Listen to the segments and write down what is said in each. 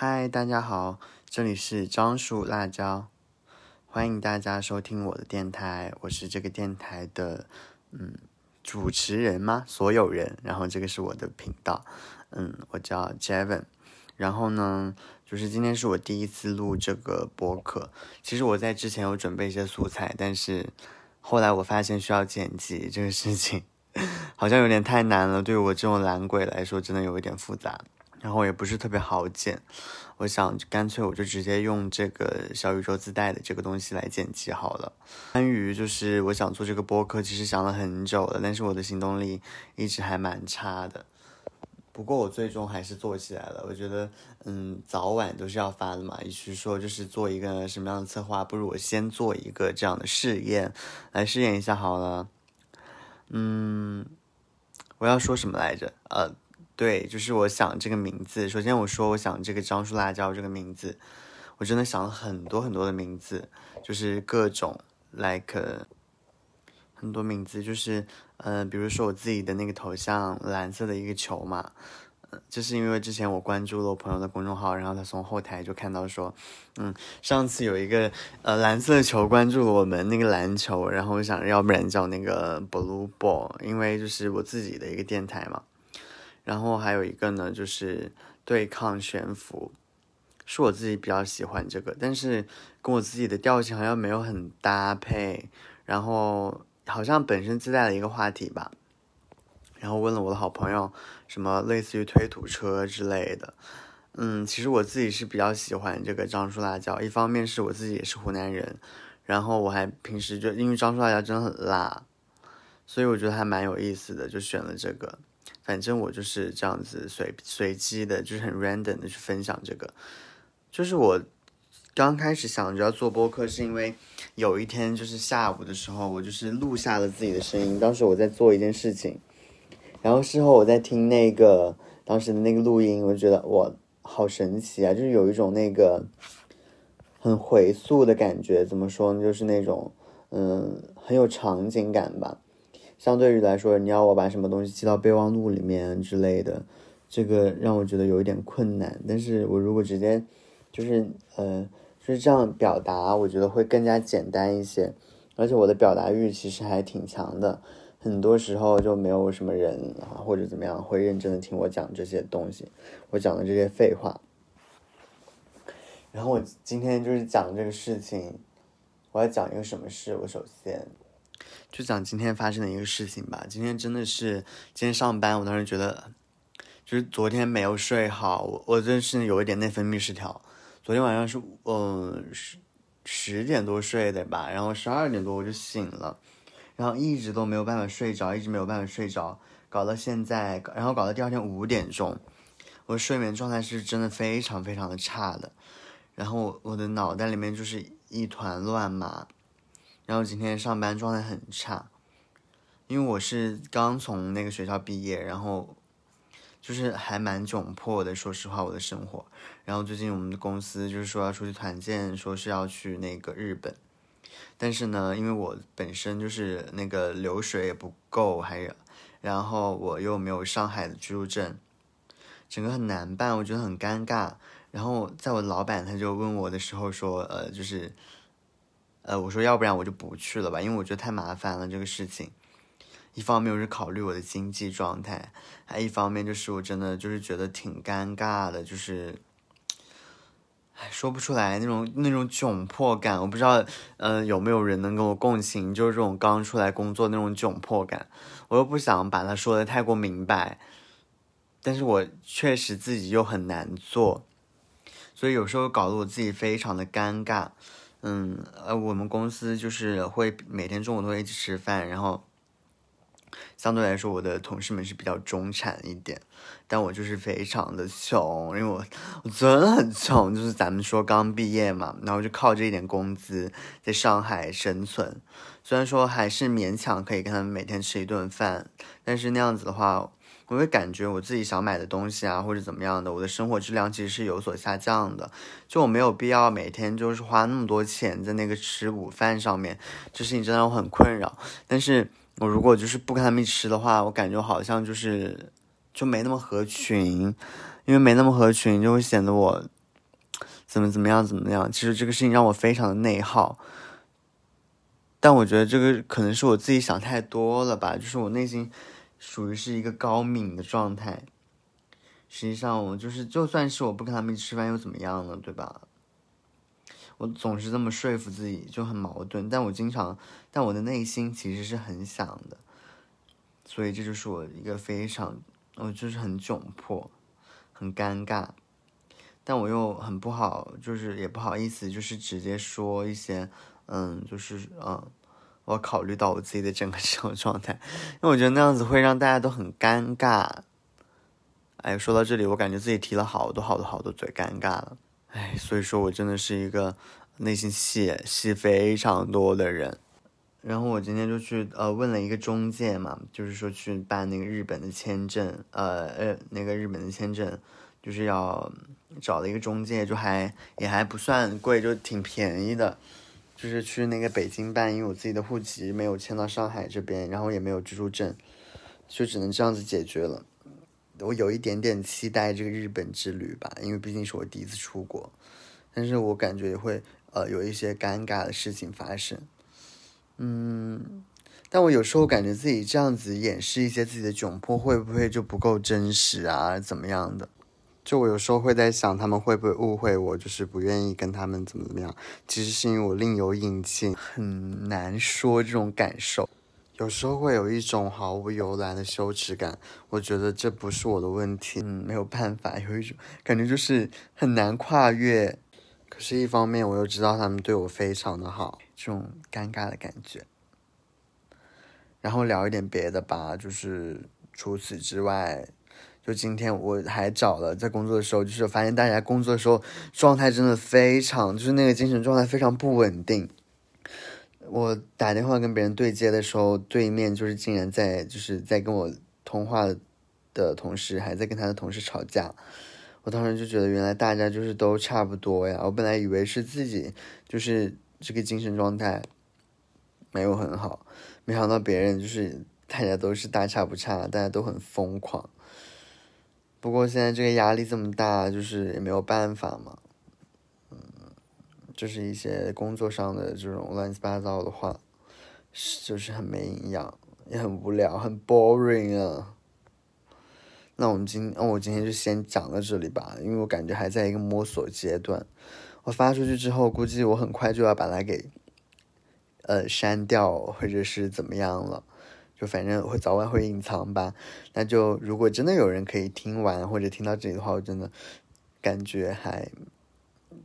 嗨，大家好，这里是樟树辣椒，欢迎大家收听我的电台，我是这个电台的嗯主持人吗？所有人，然后这个是我的频道，嗯，我叫 Jevin，然后呢，就是今天是我第一次录这个播客，其实我在之前有准备一些素材，但是后来我发现需要剪辑这个事情，好像有点太难了，对我这种懒鬼来说，真的有一点复杂。然后也不是特别好剪，我想干脆我就直接用这个小宇宙自带的这个东西来剪辑好了。关于就是我想做这个播客，其实想了很久了，但是我的行动力一直还蛮差的。不过我最终还是做起来了。我觉得，嗯，早晚都是要发的嘛。与其说就是做一个什么样的策划，不如我先做一个这样的试验，来试验一下好了。嗯，我要说什么来着？呃。对，就是我想这个名字。首先我说我想这个樟树辣椒这个名字，我真的想了很多很多的名字，就是各种 like 很多名字，就是呃，比如说我自己的那个头像蓝色的一个球嘛，就是因为之前我关注了我朋友的公众号，然后他从后台就看到说，嗯，上次有一个呃蓝色的球关注了我们那个篮球，然后我想要不然叫那个 blue ball，因为就是我自己的一个电台嘛。然后还有一个呢，就是对抗悬浮，是我自己比较喜欢这个，但是跟我自己的调性好像没有很搭配。然后好像本身自带了一个话题吧，然后问了我的好朋友，什么类似于推土车之类的。嗯，其实我自己是比较喜欢这个樟树辣椒，一方面是我自己也是湖南人，然后我还平时就因为樟树辣椒真的很辣，所以我觉得还蛮有意思的，就选了这个。反正我就是这样子随随机的，就是很 random 的去分享这个。就是我刚开始想着要做播客，是因为有一天就是下午的时候，我就是录下了自己的声音。当时我在做一件事情，然后事后我在听那个当时的那个录音，我就觉得哇，好神奇啊！就是有一种那个很回溯的感觉。怎么说呢？就是那种嗯，很有场景感吧。相对于来说，你要我把什么东西记到备忘录里面之类的，这个让我觉得有一点困难。但是我如果直接，就是呃，就是这样表达，我觉得会更加简单一些。而且我的表达欲其实还挺强的，很多时候就没有什么人啊或者怎么样会认真的听我讲这些东西，我讲的这些废话。然后我今天就是讲这个事情，我要讲一个什么事？我首先。就讲今天发生的一个事情吧。今天真的是今天上班，我当时觉得，就是昨天没有睡好，我我真是有一点内分泌失调。昨天晚上是嗯十十点多睡的吧，然后十二点多我就醒了，然后一直都没有办法睡着，一直没有办法睡着，搞到现在，然后搞到第二天五点钟，我睡眠状态是真的非常非常的差的，然后我的脑袋里面就是一团乱麻。然后今天上班状态很差，因为我是刚从那个学校毕业，然后就是还蛮窘迫的。说实话，我的生活。然后最近我们的公司就是说要出去团建，说是要去那个日本，但是呢，因为我本身就是那个流水也不够，还有，然后我又没有上海的居住证，整个很难办，我觉得很尴尬。然后在我老板他就问我的时候说，呃，就是。呃，我说要不然我就不去了吧，因为我觉得太麻烦了这个事情。一方面我是考虑我的经济状态，还一方面就是我真的就是觉得挺尴尬的，就是，唉，说不出来那种那种窘迫感。我不知道，呃，有没有人能跟我共情，就是这种刚出来工作那种窘迫感。我又不想把它说的太过明白，但是我确实自己又很难做，所以有时候搞得我自己非常的尴尬。嗯，呃，我们公司就是会每天中午都会一起吃饭，然后相对来说，我的同事们是比较中产一点，但我就是非常的穷，因为我我真的很穷，就是咱们说刚毕业嘛，然后就靠这一点工资在上海生存，虽然说还是勉强可以跟他们每天吃一顿饭，但是那样子的话。我会感觉我自己想买的东西啊，或者怎么样的，我的生活质量其实是有所下降的。就我没有必要每天就是花那么多钱在那个吃午饭上面，这事情真的我很困扰。但是我如果就是不跟他们吃的话，我感觉好像就是就没那么合群，因为没那么合群，就会显得我怎么怎么样怎么样。其实这个事情让我非常的内耗，但我觉得这个可能是我自己想太多了吧，就是我内心属于是一个高敏的状态。实际上，我就是就算是我不跟他们一起吃饭又怎么样呢？对吧？我总是这么说服自己，就很矛盾。但我经常，但我的内心其实是很想的，所以这就是我一个非常，我就是很窘迫，很尴尬，但我又很不好，就是也不好意思，就是直接说一些，嗯，就是嗯，我考虑到我自己的整个这种状态，因为我觉得那样子会让大家都很尴尬。哎，说到这里，我感觉自己提了好多好多好多嘴，尴尬了。哎，所以说我真的是一个内心戏戏非常多的人。然后我今天就去呃问了一个中介嘛，就是说去办那个日本的签证，呃呃那个日本的签证就是要找了一个中介，就还也还不算贵，就挺便宜的。就是去那个北京办，因为我自己的户籍没有迁到上海这边，然后也没有居住证，就只能这样子解决了。我有一点点期待这个日本之旅吧，因为毕竟是我第一次出国，但是我感觉也会呃有一些尴尬的事情发生，嗯，但我有时候感觉自己这样子掩饰一些自己的窘迫，会不会就不够真实啊？怎么样的？就我有时候会在想，他们会不会误会我，就是不愿意跟他们怎么怎么样？其实是因为我另有隐情，很难说这种感受。有时候会有一种毫无由来的羞耻感，我觉得这不是我的问题，嗯，没有办法，有一种感觉就是很难跨越。可是，一方面我又知道他们对我非常的好，这种尴尬的感觉。然后聊一点别的吧，就是除此之外，就今天我还找了在工作的时候，就是发现大家工作的时候状态真的非常，就是那个精神状态非常不稳定。我打电话跟别人对接的时候，对面就是竟然在就是在跟我通话的同事还在跟他的同事吵架，我当时就觉得原来大家就是都差不多呀。我本来以为是自己就是这个精神状态没有很好，没想到别人就是大家都是大差不差，大家都很疯狂。不过现在这个压力这么大，就是也没有办法嘛。嗯就是一些工作上的这种乱七八糟的话，就是很没营养，也很无聊，很 boring 啊。那我们今，那我今天就先讲到这里吧，因为我感觉还在一个摸索阶段。我发出去之后，估计我很快就要把它给，呃，删掉或者是怎么样了，就反正会早晚会隐藏吧。那就如果真的有人可以听完或者听到这里的话，我真的感觉还。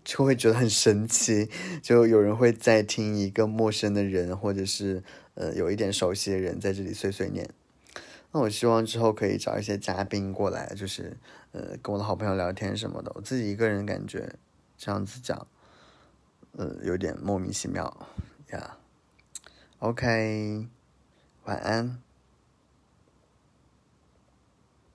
就会觉得很神奇，就有人会在听一个陌生的人，或者是呃有一点熟悉的人在这里碎碎念。那我希望之后可以找一些嘉宾过来，就是呃跟我的好朋友聊天什么的。我自己一个人感觉这样子讲，呃有点莫名其妙呀。OK，晚安。